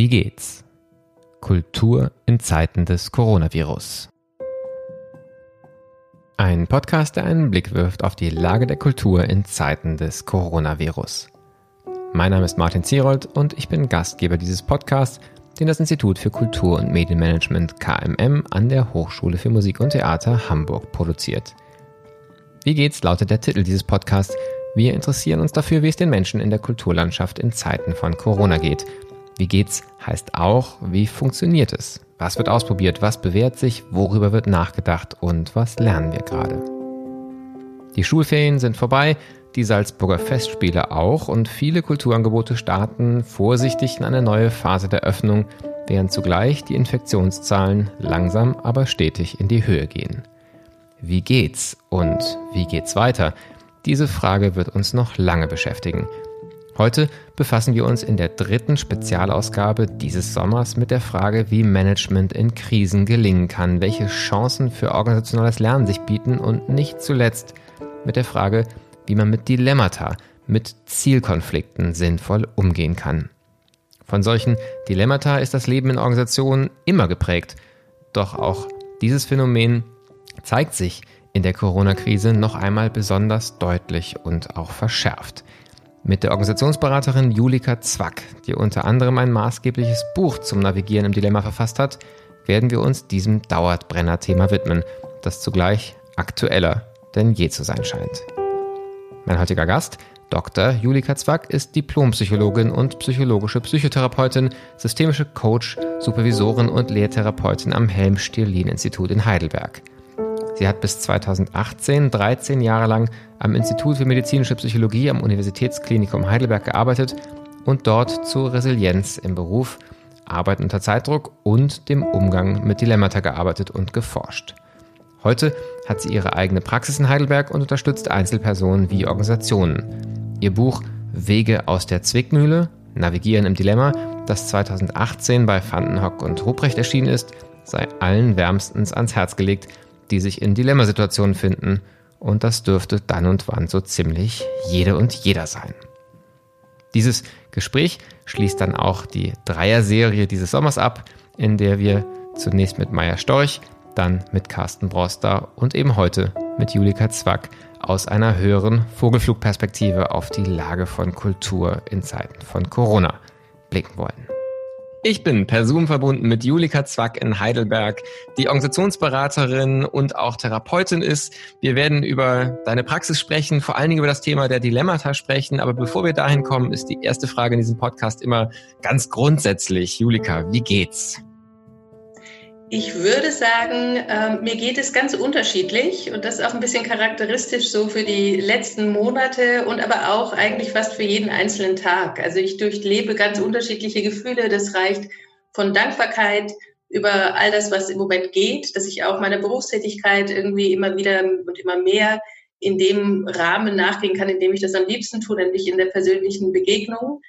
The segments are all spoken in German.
Wie geht's? Kultur in Zeiten des Coronavirus. Ein Podcast, der einen Blick wirft auf die Lage der Kultur in Zeiten des Coronavirus. Mein Name ist Martin Zierold und ich bin Gastgeber dieses Podcasts, den das Institut für Kultur und Medienmanagement KMM an der Hochschule für Musik und Theater Hamburg produziert. Wie geht's lautet der Titel dieses Podcasts. Wir interessieren uns dafür, wie es den Menschen in der Kulturlandschaft in Zeiten von Corona geht. Wie geht's heißt auch, wie funktioniert es? Was wird ausprobiert? Was bewährt sich? Worüber wird nachgedacht? Und was lernen wir gerade? Die Schulferien sind vorbei, die Salzburger Festspiele auch und viele Kulturangebote starten vorsichtig in eine neue Phase der Öffnung, während zugleich die Infektionszahlen langsam aber stetig in die Höhe gehen. Wie geht's und wie geht's weiter? Diese Frage wird uns noch lange beschäftigen. Heute befassen wir uns in der dritten Spezialausgabe dieses Sommers mit der Frage, wie Management in Krisen gelingen kann, welche Chancen für organisationales Lernen sich bieten und nicht zuletzt mit der Frage, wie man mit Dilemmata, mit Zielkonflikten sinnvoll umgehen kann. Von solchen Dilemmata ist das Leben in Organisationen immer geprägt. Doch auch dieses Phänomen zeigt sich in der Corona-Krise noch einmal besonders deutlich und auch verschärft. Mit der Organisationsberaterin Julika Zwack, die unter anderem ein maßgebliches Buch zum Navigieren im Dilemma verfasst hat, werden wir uns diesem Dauerbrenner-Thema widmen, das zugleich aktueller denn je zu sein scheint. Mein heutiger Gast, Dr. Julika Zwack, ist Diplompsychologin und psychologische Psychotherapeutin, systemische Coach, Supervisorin und Lehrtherapeutin am Helm-Stirlin-Institut in Heidelberg. Sie hat bis 2018 13 Jahre lang am Institut für medizinische Psychologie am Universitätsklinikum Heidelberg gearbeitet und dort zur Resilienz im Beruf, Arbeit unter Zeitdruck und dem Umgang mit Dilemmata gearbeitet und geforscht. Heute hat sie ihre eigene Praxis in Heidelberg und unterstützt Einzelpersonen wie Organisationen. Ihr Buch Wege aus der Zwickmühle, Navigieren im Dilemma, das 2018 bei Vandenhock und Ruprecht erschienen ist, sei allen wärmstens ans Herz gelegt, die sich in Dilemmasituationen finden. Und das dürfte dann und wann so ziemlich jede und jeder sein. Dieses Gespräch schließt dann auch die Dreier-Serie dieses Sommers ab, in der wir zunächst mit Meier Storch, dann mit Carsten Broster und eben heute mit Julika Zwack aus einer höheren Vogelflugperspektive auf die Lage von Kultur in Zeiten von Corona blicken wollen. Ich bin per Zoom verbunden mit Julika Zwack in Heidelberg, die Organisationsberaterin und auch Therapeutin ist. Wir werden über deine Praxis sprechen, vor allen Dingen über das Thema der Dilemmata sprechen. Aber bevor wir dahin kommen, ist die erste Frage in diesem Podcast immer ganz grundsätzlich. Julika, wie geht's? Ich würde sagen, äh, mir geht es ganz unterschiedlich und das ist auch ein bisschen charakteristisch so für die letzten Monate und aber auch eigentlich fast für jeden einzelnen Tag. Also ich durchlebe ganz unterschiedliche Gefühle. Das reicht von Dankbarkeit über all das, was im Moment geht, dass ich auch meiner Berufstätigkeit irgendwie immer wieder und immer mehr in dem Rahmen nachgehen kann, in dem ich das am liebsten tue, nämlich in der persönlichen Begegnung.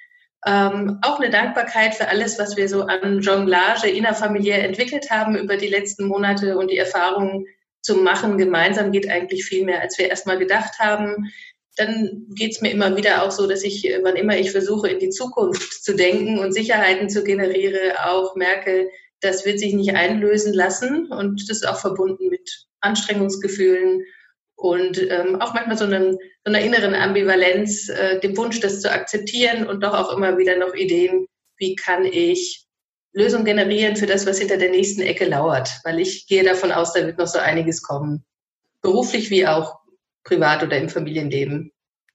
Ähm, auch eine Dankbarkeit für alles, was wir so an Jonglage innerfamiliär entwickelt haben über die letzten Monate und die Erfahrungen zu machen. Gemeinsam geht eigentlich viel mehr, als wir erstmal gedacht haben. Dann geht es mir immer wieder auch so, dass ich, wann immer ich versuche, in die Zukunft zu denken und Sicherheiten zu generiere, auch merke, das wird sich nicht einlösen lassen. Und das ist auch verbunden mit Anstrengungsgefühlen und ähm, auch manchmal so, einen, so einer inneren Ambivalenz, äh, dem Wunsch, das zu akzeptieren und doch auch immer wieder noch Ideen, wie kann ich Lösungen generieren für das, was hinter der nächsten Ecke lauert, weil ich gehe davon aus, da wird noch so einiges kommen, beruflich wie auch privat oder im Familienleben.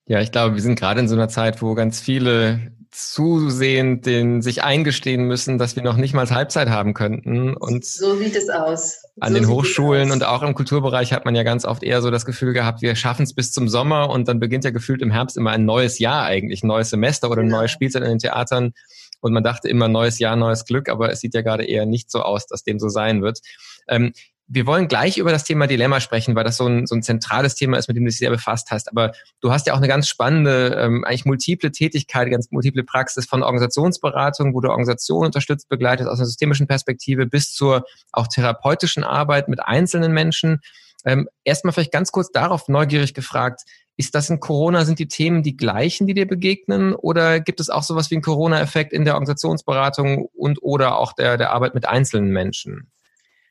Ja, ich glaube, wir sind gerade in so einer Zeit, wo ganz viele zusehend den sich eingestehen müssen, dass wir noch nicht mal Halbzeit haben könnten. Und so sieht es aus. An so den Hochschulen und auch im Kulturbereich hat man ja ganz oft eher so das Gefühl gehabt, wir schaffen es bis zum Sommer und dann beginnt ja gefühlt im Herbst immer ein neues Jahr eigentlich, ein neues Semester oder eine genau. neue Spielzeit in den Theatern. Und man dachte immer neues Jahr, neues Glück, aber es sieht ja gerade eher nicht so aus, dass dem so sein wird. Ähm, wir wollen gleich über das Thema Dilemma sprechen, weil das so ein, so ein zentrales Thema ist, mit dem du dich sehr befasst hast. Aber du hast ja auch eine ganz spannende, ähm, eigentlich multiple Tätigkeit, ganz multiple Praxis von Organisationsberatung, wo du Organisationen unterstützt, begleitest aus einer systemischen Perspektive bis zur auch therapeutischen Arbeit mit einzelnen Menschen. Ähm, Erstmal vielleicht ganz kurz darauf neugierig gefragt, Ist das in Corona, sind die Themen die gleichen, die dir begegnen? Oder gibt es auch sowas wie einen Corona-Effekt in der Organisationsberatung und oder auch der, der Arbeit mit einzelnen Menschen?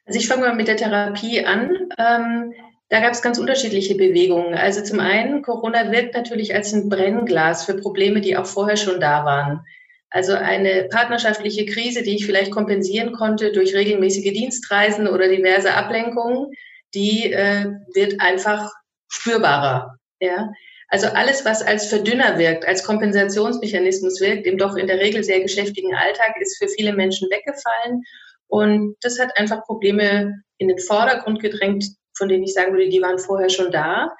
Also ich fange mal mit der Therapie an. Ähm, da gab es ganz unterschiedliche Bewegungen. Also zum einen, Corona wirkt natürlich als ein Brennglas für Probleme, die auch vorher schon da waren. Also eine partnerschaftliche Krise, die ich vielleicht kompensieren konnte durch regelmäßige Dienstreisen oder diverse Ablenkungen, die äh, wird einfach spürbarer. Ja? Also alles, was als Verdünner wirkt, als Kompensationsmechanismus wirkt, im doch in der Regel sehr geschäftigen Alltag, ist für viele Menschen weggefallen. Und das hat einfach Probleme in den Vordergrund gedrängt, von denen ich sagen würde, die waren vorher schon da.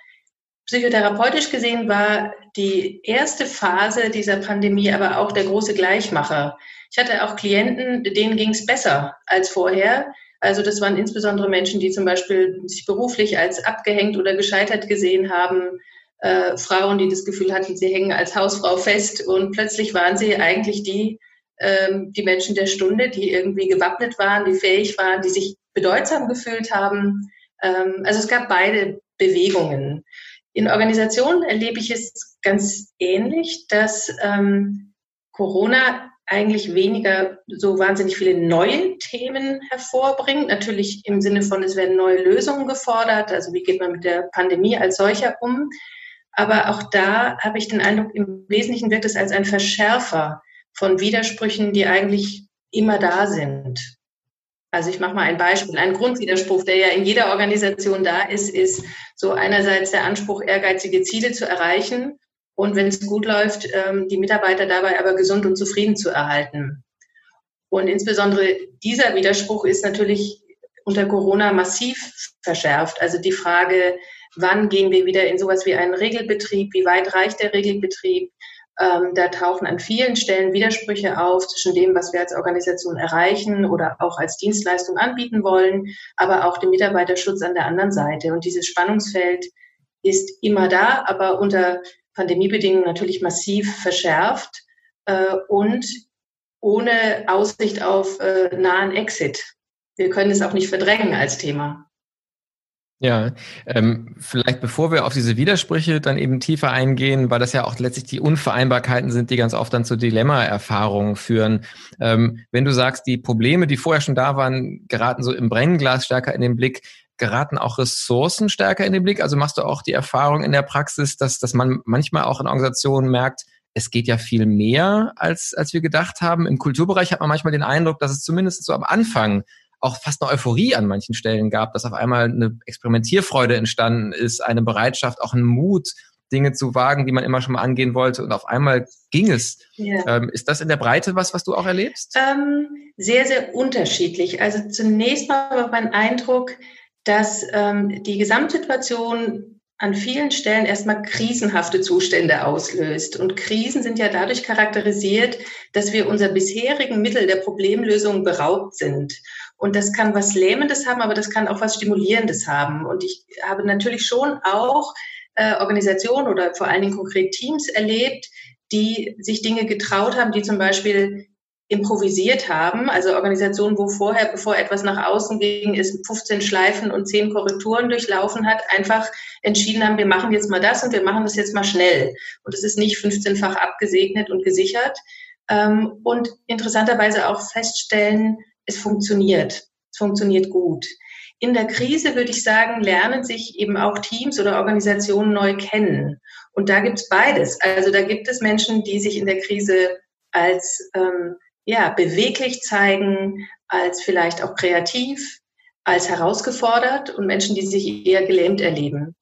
Psychotherapeutisch gesehen war die erste Phase dieser Pandemie aber auch der große Gleichmacher. Ich hatte auch Klienten, denen ging es besser als vorher. Also das waren insbesondere Menschen, die zum Beispiel sich beruflich als abgehängt oder gescheitert gesehen haben. Äh, Frauen, die das Gefühl hatten, sie hängen als Hausfrau fest und plötzlich waren sie eigentlich die, ähm, die Menschen der Stunde, die irgendwie gewappnet waren, die fähig waren, die sich bedeutsam gefühlt haben. Ähm, also es gab beide Bewegungen. In Organisationen erlebe ich es ganz ähnlich, dass ähm, Corona eigentlich weniger so wahnsinnig viele neue Themen hervorbringt. Natürlich im Sinne von, es werden neue Lösungen gefordert. Also wie geht man mit der Pandemie als solcher um? Aber auch da habe ich den Eindruck, im Wesentlichen wirkt es als ein Verschärfer von Widersprüchen, die eigentlich immer da sind. Also ich mache mal ein Beispiel. Ein Grundwiderspruch, der ja in jeder Organisation da ist, ist so einerseits der Anspruch, ehrgeizige Ziele zu erreichen und wenn es gut läuft, ähm, die Mitarbeiter dabei aber gesund und zufrieden zu erhalten. Und insbesondere dieser Widerspruch ist natürlich unter Corona massiv verschärft. Also die Frage, wann gehen wir wieder in sowas wie einen Regelbetrieb? Wie weit reicht der Regelbetrieb? Ähm, da tauchen an vielen Stellen Widersprüche auf zwischen dem, was wir als Organisation erreichen oder auch als Dienstleistung anbieten wollen, aber auch dem Mitarbeiterschutz an der anderen Seite. Und dieses Spannungsfeld ist immer da, aber unter Pandemiebedingungen natürlich massiv verschärft äh, und ohne Aussicht auf äh, nahen Exit. Wir können es auch nicht verdrängen als Thema. Ja, ähm, vielleicht bevor wir auf diese Widersprüche dann eben tiefer eingehen, weil das ja auch letztlich die Unvereinbarkeiten sind, die ganz oft dann zu Dilemma-Erfahrungen führen. Ähm, wenn du sagst, die Probleme, die vorher schon da waren, geraten so im Brennglas stärker in den Blick, geraten auch Ressourcen stärker in den Blick? Also machst du auch die Erfahrung in der Praxis, dass, dass man manchmal auch in Organisationen merkt, es geht ja viel mehr, als, als wir gedacht haben. Im Kulturbereich hat man manchmal den Eindruck, dass es zumindest so am Anfang auch fast eine Euphorie an manchen Stellen gab, dass auf einmal eine Experimentierfreude entstanden ist, eine Bereitschaft, auch ein Mut, Dinge zu wagen, die man immer schon mal angehen wollte und auf einmal ging es. Ja. Ähm, ist das in der Breite was, was du auch erlebst? Ähm, sehr, sehr unterschiedlich. Also zunächst mal war mein Eindruck, dass ähm, die Gesamtsituation an vielen Stellen erstmal krisenhafte Zustände auslöst. Und Krisen sind ja dadurch charakterisiert, dass wir unser bisherigen Mittel der Problemlösung beraubt sind. Und das kann was Lähmendes haben, aber das kann auch was Stimulierendes haben. Und ich habe natürlich schon auch äh, Organisationen oder vor allen Dingen konkret Teams erlebt, die sich Dinge getraut haben, die zum Beispiel improvisiert haben, also Organisationen, wo vorher, bevor etwas nach außen ging, es 15 Schleifen und 10 Korrekturen durchlaufen hat, einfach entschieden haben, wir machen jetzt mal das und wir machen das jetzt mal schnell. Und es ist nicht 15-fach abgesegnet und gesichert. Ähm, und interessanterweise auch feststellen, es funktioniert. Es funktioniert gut. In der Krise würde ich sagen, lernen sich eben auch Teams oder Organisationen neu kennen. Und da gibt es beides. Also da gibt es Menschen, die sich in der Krise als ähm, ja, beweglich zeigen, als vielleicht auch kreativ, als herausgefordert und Menschen, die sich eher gelähmt erleben.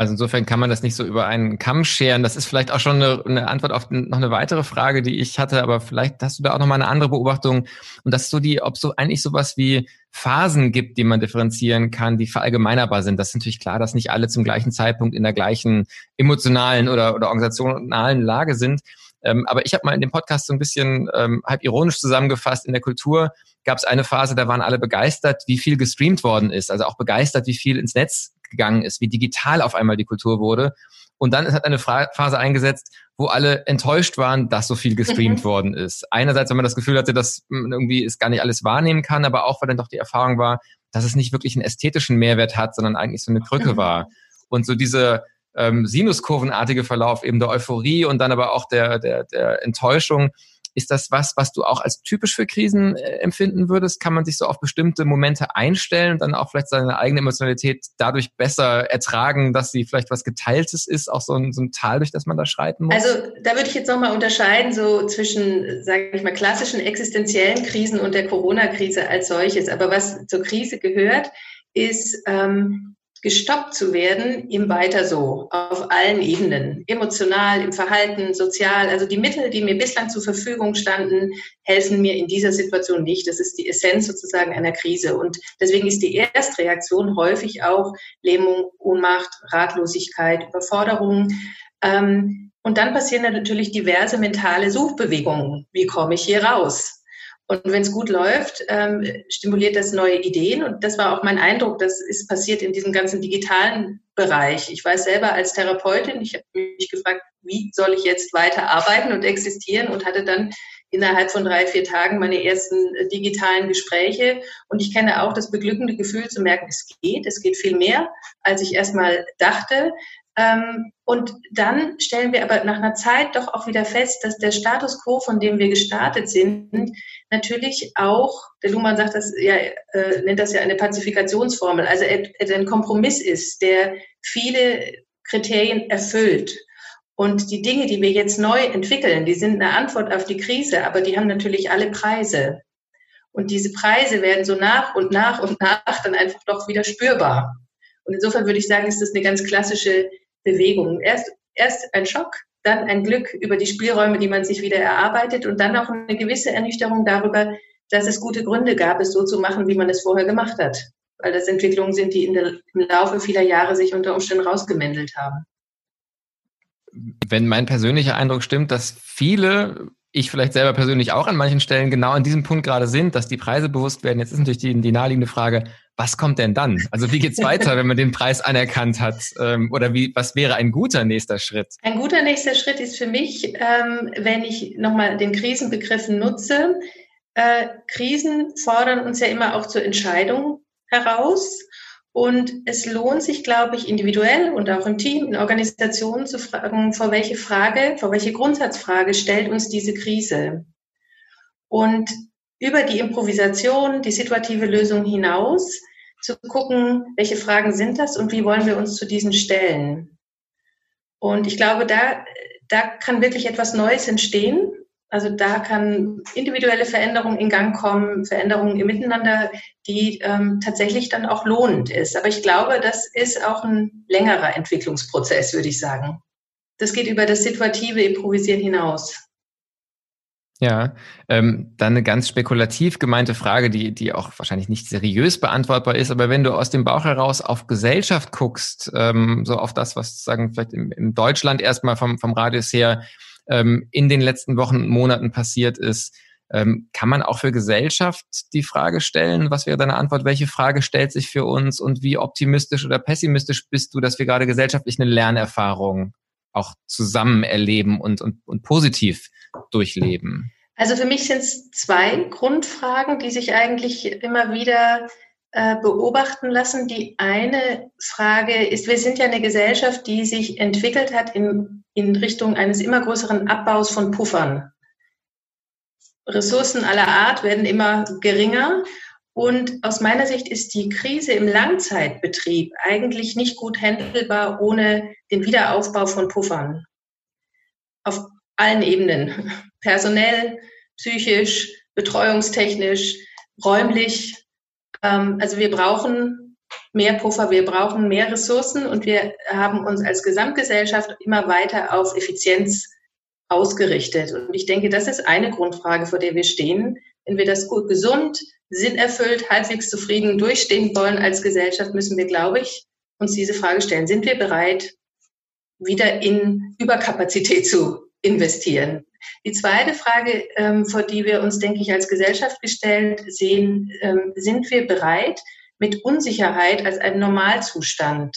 Also insofern kann man das nicht so über einen Kamm scheren. Das ist vielleicht auch schon eine, eine, Antwort auf noch eine weitere Frage, die ich hatte, aber vielleicht hast du da auch noch mal eine andere Beobachtung. Und das ist so die, ob so eigentlich sowas wie Phasen gibt, die man differenzieren kann, die verallgemeinerbar sind. Das ist natürlich klar, dass nicht alle zum gleichen Zeitpunkt in der gleichen emotionalen oder, oder organisationalen Lage sind. Ähm, aber ich habe mal in dem Podcast so ein bisschen ähm, halb ironisch zusammengefasst, in der Kultur gab es eine Phase, da waren alle begeistert, wie viel gestreamt worden ist. Also auch begeistert, wie viel ins Netz gegangen ist, wie digital auf einmal die Kultur wurde. Und dann hat eine Phase eingesetzt, wo alle enttäuscht waren, dass so viel gestreamt mhm. worden ist. Einerseits, wenn man das Gefühl hatte, dass man irgendwie es gar nicht alles wahrnehmen kann, aber auch, weil dann doch die Erfahrung war, dass es nicht wirklich einen ästhetischen Mehrwert hat, sondern eigentlich so eine Krücke mhm. war. Und so diese ähm, sinuskurvenartige Verlauf eben der Euphorie und dann aber auch der, der, der Enttäuschung, ist das was, was du auch als typisch für Krisen äh, empfinden würdest? Kann man sich so auf bestimmte Momente einstellen und dann auch vielleicht seine eigene Emotionalität dadurch besser ertragen, dass sie vielleicht was Geteiltes ist, auch so ein, so ein Tal, durch das man da schreiten muss? Also da würde ich jetzt nochmal unterscheiden, so zwischen, sage ich mal, klassischen existenziellen Krisen und der Corona-Krise als solches. Aber was zur Krise gehört, ist ähm, gestoppt zu werden im Weiter so, auf allen Ebenen, emotional, im Verhalten, sozial. Also die Mittel, die mir bislang zur Verfügung standen, helfen mir in dieser Situation nicht. Das ist die Essenz sozusagen einer Krise. Und deswegen ist die Erstreaktion häufig auch Lähmung, Ohnmacht, Ratlosigkeit, Überforderung. Ähm, und dann passieren natürlich diverse mentale Suchbewegungen. Wie komme ich hier raus? Und wenn es gut läuft, ähm, stimuliert das neue Ideen. Und das war auch mein Eindruck, das ist passiert in diesem ganzen digitalen Bereich. Ich weiß selber als Therapeutin, ich habe mich gefragt, wie soll ich jetzt weiter arbeiten und existieren und hatte dann innerhalb von drei, vier Tagen meine ersten äh, digitalen Gespräche. Und ich kenne auch das beglückende Gefühl zu merken, es geht, es geht viel mehr, als ich erstmal dachte. Ähm, und dann stellen wir aber nach einer Zeit doch auch wieder fest, dass der Status quo, von dem wir gestartet sind, natürlich auch, der Luhmann sagt das ja, äh, nennt das ja eine Pazifikationsformel, also ein Kompromiss ist, der viele Kriterien erfüllt. Und die Dinge, die wir jetzt neu entwickeln, die sind eine Antwort auf die Krise, aber die haben natürlich alle Preise. Und diese Preise werden so nach und nach und nach dann einfach doch wieder spürbar. Und insofern würde ich sagen, ist das eine ganz klassische Bewegung. Erst, erst ein Schock, dann ein Glück über die Spielräume, die man sich wieder erarbeitet und dann auch eine gewisse Ernüchterung darüber, dass es gute Gründe gab, es so zu machen, wie man es vorher gemacht hat. Weil das Entwicklungen sind, die der, im Laufe vieler Jahre sich unter Umständen rausgemändelt haben. Wenn mein persönlicher Eindruck stimmt, dass viele ich vielleicht selber persönlich auch an manchen Stellen genau an diesem Punkt gerade sind, dass die Preise bewusst werden. Jetzt ist natürlich die, die naheliegende Frage, was kommt denn dann? Also wie geht's weiter, wenn man den Preis anerkannt hat? Ähm, oder wie, was wäre ein guter nächster Schritt? Ein guter nächster Schritt ist für mich, ähm, wenn ich nochmal den Krisenbegriff nutze. Äh, Krisen fordern uns ja immer auch zur Entscheidung heraus. Und es lohnt sich, glaube ich, individuell und auch im Team, in Organisationen zu fragen, vor welche Frage, vor welche Grundsatzfrage stellt uns diese Krise? Und über die Improvisation, die situative Lösung hinaus zu gucken, welche Fragen sind das und wie wollen wir uns zu diesen stellen. Und ich glaube, da, da kann wirklich etwas Neues entstehen, also da kann individuelle Veränderung in Gang kommen, Veränderungen im Miteinander, die ähm, tatsächlich dann auch lohnend ist. Aber ich glaube, das ist auch ein längerer Entwicklungsprozess, würde ich sagen. Das geht über das situative Improvisieren hinaus. Ja, ähm, dann eine ganz spekulativ gemeinte Frage, die, die auch wahrscheinlich nicht seriös beantwortbar ist, aber wenn du aus dem Bauch heraus auf Gesellschaft guckst, ähm, so auf das, was sagen vielleicht in, in Deutschland erstmal vom, vom Radius her ähm, in den letzten Wochen und Monaten passiert ist. Ähm, kann man auch für Gesellschaft die Frage stellen? Was wäre deine Antwort? Welche Frage stellt sich für uns und wie optimistisch oder pessimistisch bist du, dass wir gerade gesellschaftlich eine Lernerfahrung auch zusammen erleben und, und, und positiv durchleben? Also für mich sind es zwei Grundfragen, die sich eigentlich immer wieder äh, beobachten lassen. Die eine Frage ist, wir sind ja eine Gesellschaft, die sich entwickelt hat in, in Richtung eines immer größeren Abbaus von Puffern. Ressourcen aller Art werden immer geringer. Und aus meiner Sicht ist die Krise im Langzeitbetrieb eigentlich nicht gut handelbar ohne den Wiederaufbau von Puffern. Auf allen Ebenen. Personell, psychisch, betreuungstechnisch, räumlich. Ähm, also wir brauchen mehr Puffer, wir brauchen mehr Ressourcen und wir haben uns als Gesamtgesellschaft immer weiter auf Effizienz ausgerichtet. Und ich denke, das ist eine Grundfrage, vor der wir stehen. Wenn wir das gut, gesund, sinnerfüllt, halbwegs zufrieden durchstehen wollen als Gesellschaft, müssen wir, glaube ich, uns diese Frage stellen. Sind wir bereit, wieder in Überkapazität zu investieren? Die zweite Frage, ähm, vor die wir uns, denke ich, als Gesellschaft gestellt sehen, ähm, sind wir bereit, mit Unsicherheit als einen Normalzustand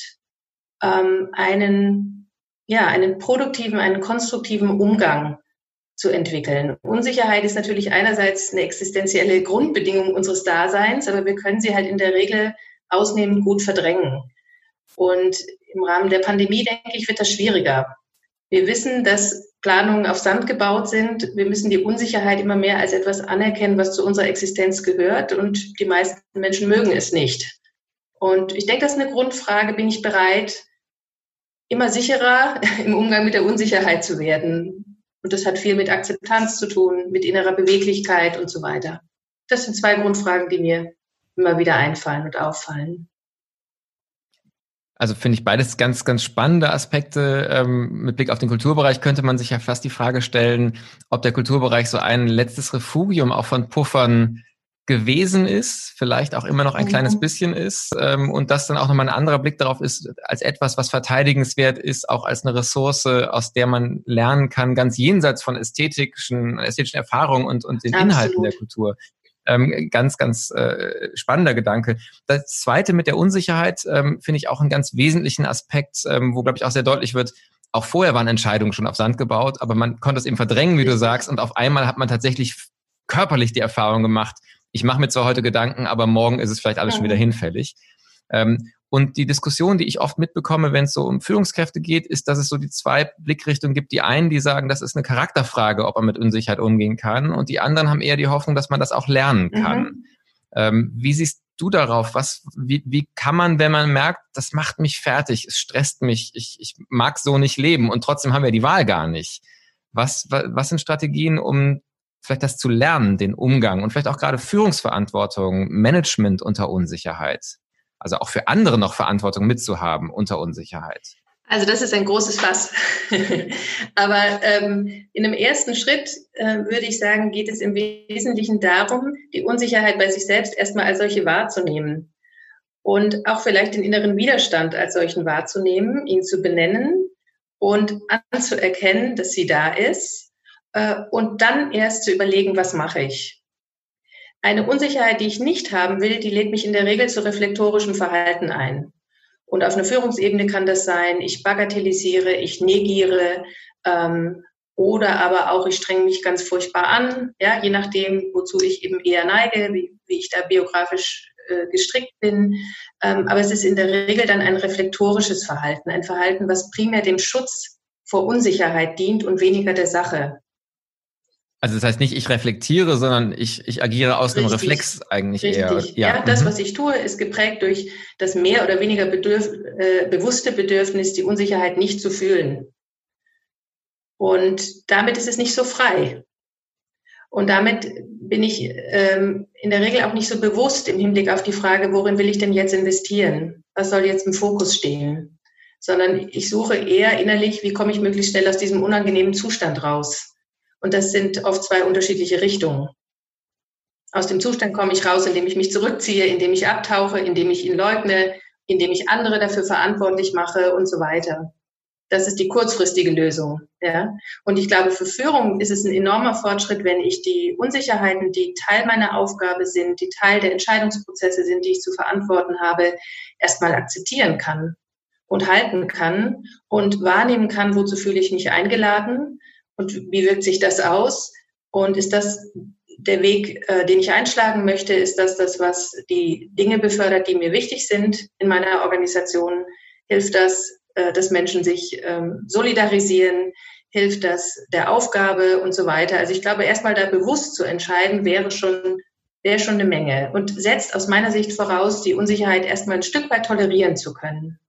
ähm, einen, ja, einen produktiven, einen konstruktiven Umgang zu entwickeln. Unsicherheit ist natürlich einerseits eine existenzielle Grundbedingung unseres Daseins, aber wir können sie halt in der Regel ausnehmend gut verdrängen. Und im Rahmen der Pandemie, denke ich, wird das schwieriger. Wir wissen, dass Planungen auf Sand gebaut sind. Wir müssen die Unsicherheit immer mehr als etwas anerkennen, was zu unserer Existenz gehört. Und die meisten Menschen mögen es nicht. Und ich denke, das ist eine Grundfrage. Bin ich bereit, immer sicherer im Umgang mit der Unsicherheit zu werden? Und das hat viel mit Akzeptanz zu tun, mit innerer Beweglichkeit und so weiter. Das sind zwei Grundfragen, die mir immer wieder einfallen und auffallen. Also finde ich beides ganz, ganz spannende Aspekte. Ähm, mit Blick auf den Kulturbereich könnte man sich ja fast die Frage stellen, ob der Kulturbereich so ein letztes Refugium auch von Puffern gewesen ist, vielleicht auch immer noch ein mhm. kleines bisschen ist ähm, und das dann auch nochmal ein anderer Blick darauf ist, als etwas, was verteidigenswert ist, auch als eine Ressource, aus der man lernen kann, ganz jenseits von ästhetischen, ästhetischen Erfahrungen und, und den Absolut. Inhalten der Kultur. Ähm, ganz, ganz äh, spannender Gedanke. Das Zweite mit der Unsicherheit ähm, finde ich auch einen ganz wesentlichen Aspekt, ähm, wo, glaube ich, auch sehr deutlich wird, auch vorher waren Entscheidungen schon auf Sand gebaut, aber man konnte es eben verdrängen, wie du sagst, und auf einmal hat man tatsächlich körperlich die Erfahrung gemacht, ich mache mir zwar heute Gedanken, aber morgen ist es vielleicht alles schon wieder hinfällig. Ähm, und die Diskussion, die ich oft mitbekomme, wenn es so um Führungskräfte geht, ist, dass es so die zwei Blickrichtungen gibt. Die einen, die sagen, das ist eine Charakterfrage, ob man mit Unsicherheit umgehen kann. Und die anderen haben eher die Hoffnung, dass man das auch lernen mhm. kann. Mhm. Ähm, wie siehst du darauf? Was, wie, wie kann man, wenn man merkt, das macht mich fertig, es stresst mich, ich, ich mag so nicht leben und trotzdem haben wir die Wahl gar nicht. Was, was, was sind Strategien, um vielleicht das zu lernen, den Umgang und vielleicht auch gerade Führungsverantwortung, Management unter Unsicherheit? Also auch für andere noch Verantwortung mitzuhaben unter Unsicherheit? Also das ist ein großes Fass. Aber ähm, in einem ersten Schritt äh, würde ich sagen, geht es im Wesentlichen darum, die Unsicherheit bei sich selbst erstmal als solche wahrzunehmen und auch vielleicht den inneren Widerstand als solchen wahrzunehmen, ihn zu benennen und anzuerkennen, dass sie da ist äh, und dann erst zu überlegen, was mache ich. Eine Unsicherheit, die ich nicht haben will, die lädt mich in der Regel zu reflektorischem Verhalten ein. Und auf einer Führungsebene kann das sein, ich bagatellisiere, ich negiere ähm, oder aber auch ich strenge mich ganz furchtbar an, ja, je nachdem, wozu ich eben eher neige, wie, wie ich da biografisch äh, gestrickt bin. Ähm, aber es ist in der Regel dann ein reflektorisches Verhalten, ein Verhalten, was primär dem Schutz vor Unsicherheit dient und weniger der Sache. Also das heißt nicht, ich reflektiere, sondern ich, ich agiere aus Richtig. einem Reflex eigentlich Richtig. eher. Ja, ja das, mhm. was ich tue, ist geprägt durch das mehr oder weniger bedürf, äh, bewusste Bedürfnis, die Unsicherheit nicht zu fühlen. Und damit ist es nicht so frei. Und damit bin ich ähm, in der Regel auch nicht so bewusst im Hinblick auf die Frage, worin will ich denn jetzt investieren? Was soll jetzt im Fokus stehen? Sondern ich suche eher innerlich, wie komme ich möglichst schnell aus diesem unangenehmen Zustand raus? Und das sind oft zwei unterschiedliche Richtungen. Aus dem Zustand komme ich raus, indem ich mich zurückziehe, indem ich abtauche, indem ich ihn leugne, indem ich andere dafür verantwortlich mache und so weiter. Das ist die kurzfristige Lösung. Ja? Und ich glaube, für Führung ist es ein enormer Fortschritt, wenn ich die Unsicherheiten, die Teil meiner Aufgabe sind, die Teil der Entscheidungsprozesse sind, die ich zu verantworten habe, erstmal akzeptieren kann und halten kann und wahrnehmen kann, wozu fühle ich mich eingeladen und wie wirkt sich das aus? Und ist das der Weg, äh, den ich einschlagen möchte? Ist das das, was die Dinge befördert, die mir wichtig sind in meiner Organisation? Hilft das, äh, dass Menschen sich ähm, solidarisieren? Hilft das der Aufgabe und so weiter? Also ich glaube, erstmal da bewusst zu entscheiden, wäre schon, wäre schon eine Menge und setzt aus meiner Sicht voraus, die Unsicherheit erstmal ein Stück weit tolerieren zu können.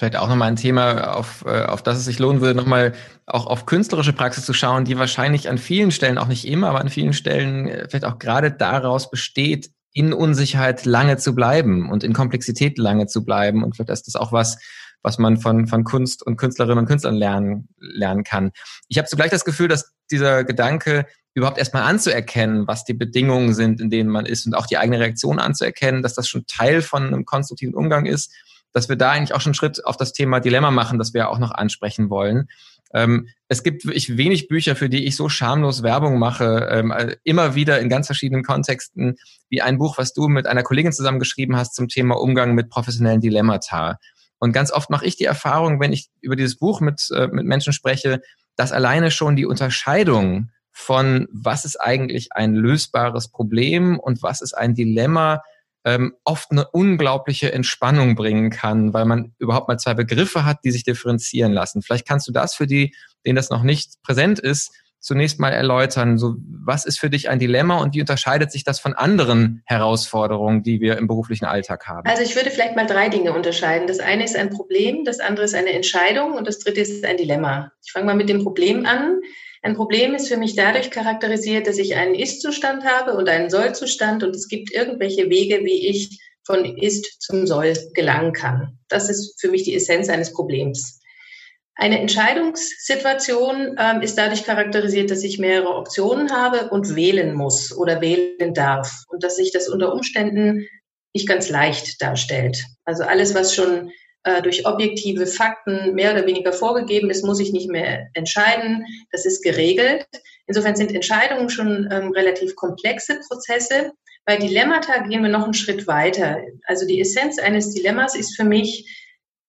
Vielleicht auch nochmal ein Thema, auf, äh, auf das es sich lohnen würde, nochmal auch auf künstlerische Praxis zu schauen, die wahrscheinlich an vielen Stellen, auch nicht immer, aber an vielen Stellen äh, vielleicht auch gerade daraus besteht, in Unsicherheit lange zu bleiben und in Komplexität lange zu bleiben. Und vielleicht ist das auch was, was man von, von Kunst und Künstlerinnen und Künstlern lernen, lernen kann. Ich habe zugleich das Gefühl, dass dieser Gedanke, überhaupt erstmal anzuerkennen, was die Bedingungen sind, in denen man ist und auch die eigene Reaktion anzuerkennen, dass das schon Teil von einem konstruktiven Umgang ist dass wir da eigentlich auch schon einen Schritt auf das Thema Dilemma machen, das wir auch noch ansprechen wollen. Ähm, es gibt wirklich wenig Bücher, für die ich so schamlos Werbung mache, ähm, äh, immer wieder in ganz verschiedenen Kontexten, wie ein Buch, was du mit einer Kollegin zusammen geschrieben hast zum Thema Umgang mit professionellen Dilemmata. Und ganz oft mache ich die Erfahrung, wenn ich über dieses Buch mit, äh, mit Menschen spreche, dass alleine schon die Unterscheidung von was ist eigentlich ein lösbares Problem und was ist ein Dilemma ähm, oft eine unglaubliche Entspannung bringen kann, weil man überhaupt mal zwei Begriffe hat, die sich differenzieren lassen. Vielleicht kannst du das für die, denen das noch nicht präsent ist, zunächst mal erläutern. So, was ist für dich ein Dilemma und wie unterscheidet sich das von anderen Herausforderungen, die wir im beruflichen Alltag haben? Also ich würde vielleicht mal drei Dinge unterscheiden. Das eine ist ein Problem, das andere ist eine Entscheidung und das dritte ist ein Dilemma. Ich fange mal mit dem Problem an. Ein Problem ist für mich dadurch charakterisiert, dass ich einen Ist-Zustand habe und einen Soll-Zustand und es gibt irgendwelche Wege, wie ich von Ist zum Soll gelangen kann. Das ist für mich die Essenz eines Problems. Eine Entscheidungssituation ähm, ist dadurch charakterisiert, dass ich mehrere Optionen habe und wählen muss oder wählen darf und dass sich das unter Umständen nicht ganz leicht darstellt. Also alles, was schon äh, durch objektive Fakten mehr oder weniger vorgegeben ist, muss ich nicht mehr entscheiden. Das ist geregelt. Insofern sind Entscheidungen schon ähm, relativ komplexe Prozesse. Bei Dilemmata gehen wir noch einen Schritt weiter. Also die Essenz eines Dilemmas ist für mich,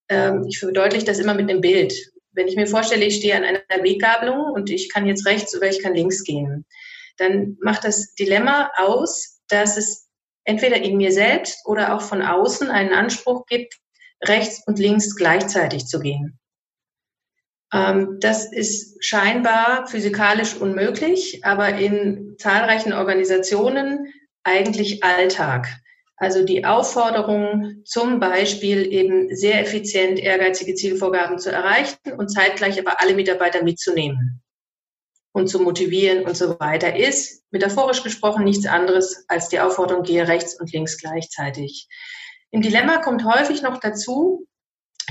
ähm, ich verdeutliche das immer mit einem Bild. Wenn ich mir vorstelle, ich stehe an einer Weggabelung und ich kann jetzt rechts oder ich kann links gehen, dann macht das Dilemma aus, dass es entweder in mir selbst oder auch von außen einen Anspruch gibt, rechts und links gleichzeitig zu gehen. Ähm, das ist scheinbar physikalisch unmöglich, aber in zahlreichen Organisationen eigentlich Alltag. Also die Aufforderung, zum Beispiel eben sehr effizient ehrgeizige Zielvorgaben zu erreichen und zeitgleich aber alle Mitarbeiter mitzunehmen und zu motivieren und so weiter, ist metaphorisch gesprochen nichts anderes als die Aufforderung, gehe rechts und links gleichzeitig. Im Dilemma kommt häufig noch dazu,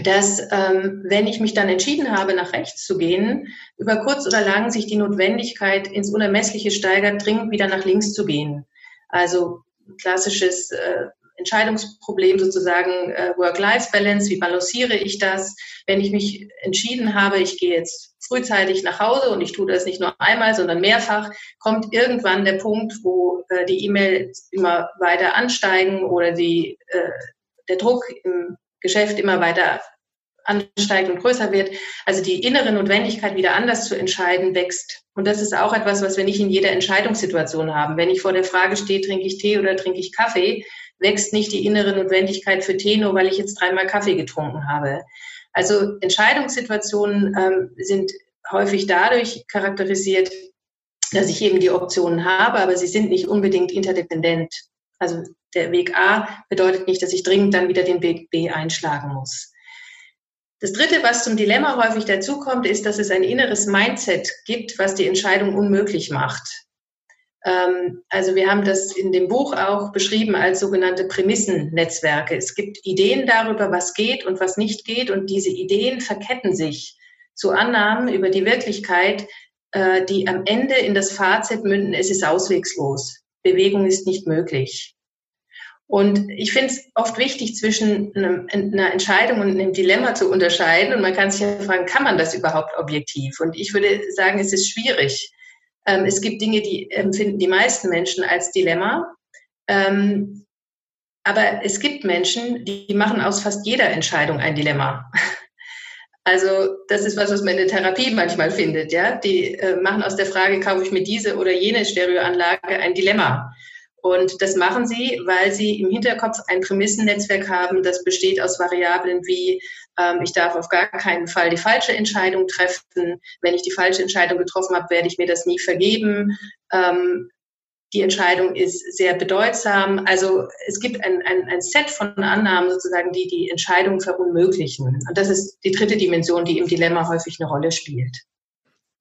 dass ähm, wenn ich mich dann entschieden habe, nach rechts zu gehen, über kurz oder lang sich die Notwendigkeit ins Unermessliche steigert, dringend wieder nach links zu gehen. Also klassisches äh, Entscheidungsproblem sozusagen äh, Work-Life-Balance, wie balanciere ich das? Wenn ich mich entschieden habe, ich gehe jetzt frühzeitig nach Hause und ich tue das nicht nur einmal, sondern mehrfach, kommt irgendwann der Punkt, wo äh, die E-Mails immer weiter ansteigen oder die, äh, der Druck im Geschäft immer weiter ansteigt und größer wird. Also die innere Notwendigkeit, wieder anders zu entscheiden, wächst. Und das ist auch etwas, was wir nicht in jeder Entscheidungssituation haben. Wenn ich vor der Frage stehe, trinke ich Tee oder trinke ich Kaffee, wächst nicht die innere Notwendigkeit für Tee, nur weil ich jetzt dreimal Kaffee getrunken habe. Also Entscheidungssituationen ähm, sind häufig dadurch charakterisiert, dass ich eben die Optionen habe, aber sie sind nicht unbedingt interdependent. Also der Weg A bedeutet nicht, dass ich dringend dann wieder den Weg B einschlagen muss. Das Dritte, was zum Dilemma häufig dazukommt, ist, dass es ein inneres Mindset gibt, was die Entscheidung unmöglich macht. Ähm, also wir haben das in dem Buch auch beschrieben als sogenannte Prämissennetzwerke. Es gibt Ideen darüber, was geht und was nicht geht und diese Ideen verketten sich zu Annahmen über die Wirklichkeit, äh, die am Ende in das Fazit münden, es ist auswegslos. Bewegung ist nicht möglich. Und ich finde es oft wichtig, zwischen einem, einer Entscheidung und einem Dilemma zu unterscheiden. Und man kann sich ja fragen, kann man das überhaupt objektiv? Und ich würde sagen, es ist schwierig. Ähm, es gibt Dinge, die empfinden die meisten Menschen als Dilemma. Ähm, aber es gibt Menschen, die machen aus fast jeder Entscheidung ein Dilemma. Also das ist was, was man in der Therapie manchmal findet. Ja, die äh, machen aus der Frage, kaufe ich mir diese oder jene Stereoanlage ein Dilemma. Und das machen sie, weil sie im Hinterkopf ein Prämissennetzwerk haben, das besteht aus Variablen wie, ähm, ich darf auf gar keinen Fall die falsche Entscheidung treffen. Wenn ich die falsche Entscheidung getroffen habe, werde ich mir das nie vergeben. Ähm, die Entscheidung ist sehr bedeutsam. Also es gibt ein, ein, ein Set von Annahmen sozusagen, die die Entscheidung verunmöglichen. Und das ist die dritte Dimension, die im Dilemma häufig eine Rolle spielt.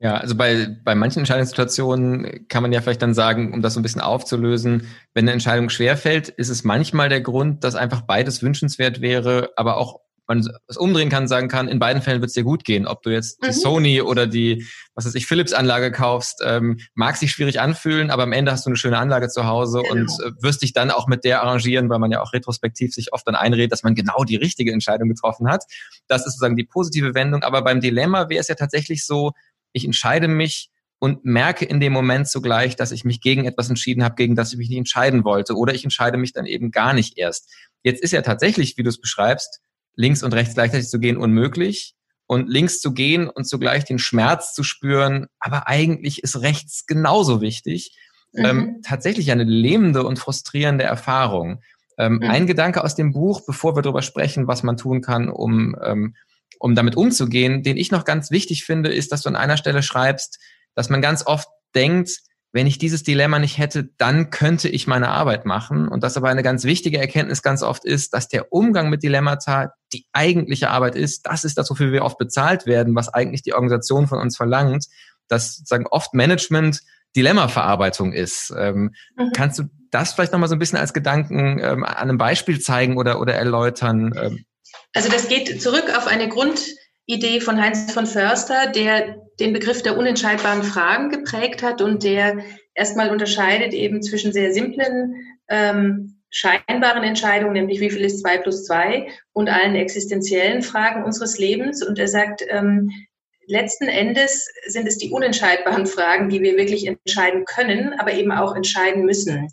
Ja, also bei, bei manchen Entscheidungssituationen kann man ja vielleicht dann sagen, um das so ein bisschen aufzulösen, wenn eine Entscheidung schwerfällt, ist es manchmal der Grund, dass einfach beides wünschenswert wäre, aber auch man es umdrehen kann, sagen kann, in beiden Fällen wird es dir gut gehen. Ob du jetzt die mhm. Sony oder die, was weiß ich, Philips-Anlage kaufst, ähm, mag sich schwierig anfühlen, aber am Ende hast du eine schöne Anlage zu Hause genau. und äh, wirst dich dann auch mit der arrangieren, weil man ja auch retrospektiv sich oft dann einredet, dass man genau die richtige Entscheidung getroffen hat. Das ist sozusagen die positive Wendung. Aber beim Dilemma wäre es ja tatsächlich so, ich entscheide mich und merke in dem Moment zugleich, dass ich mich gegen etwas entschieden habe, gegen das ich mich nicht entscheiden wollte. Oder ich entscheide mich dann eben gar nicht erst. Jetzt ist ja tatsächlich, wie du es beschreibst, links und rechts gleichzeitig zu gehen unmöglich. Und links zu gehen und zugleich den Schmerz zu spüren, aber eigentlich ist rechts genauso wichtig. Mhm. Ähm, tatsächlich eine lähmende und frustrierende Erfahrung. Ähm, mhm. Ein Gedanke aus dem Buch, bevor wir darüber sprechen, was man tun kann, um, ähm, um damit umzugehen, den ich noch ganz wichtig finde, ist, dass du an einer Stelle schreibst, dass man ganz oft denkt, wenn ich dieses Dilemma nicht hätte, dann könnte ich meine Arbeit machen. Und dass aber eine ganz wichtige Erkenntnis ganz oft ist, dass der Umgang mit Dilemmata die eigentliche Arbeit ist. Das ist das, wofür wir oft bezahlt werden, was eigentlich die Organisation von uns verlangt, dass sozusagen oft Management Dilemma-Verarbeitung ist. Ähm, mhm. Kannst du das vielleicht nochmal so ein bisschen als Gedanken ähm, an einem Beispiel zeigen oder, oder erläutern? Ähm? Also das geht zurück auf eine Grundidee von Heinz von Förster, der den Begriff der unentscheidbaren Fragen geprägt hat und der erstmal unterscheidet eben zwischen sehr simplen ähm, scheinbaren Entscheidungen, nämlich wie viel ist zwei plus zwei und allen existenziellen Fragen unseres Lebens. Und er sagt, ähm, letzten Endes sind es die unentscheidbaren Fragen, die wir wirklich entscheiden können, aber eben auch entscheiden müssen.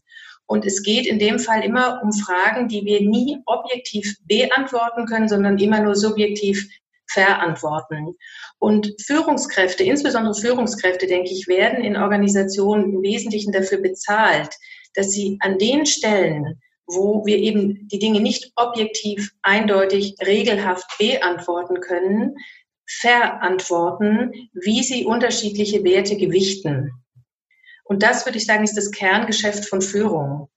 Und es geht in dem Fall immer um Fragen, die wir nie objektiv beantworten können, sondern immer nur subjektiv verantworten. Und Führungskräfte, insbesondere Führungskräfte, denke ich, werden in Organisationen im Wesentlichen dafür bezahlt, dass sie an den Stellen, wo wir eben die Dinge nicht objektiv, eindeutig, regelhaft beantworten können, verantworten, wie sie unterschiedliche Werte gewichten. Und das, würde ich sagen, ist das Kerngeschäft von Führung.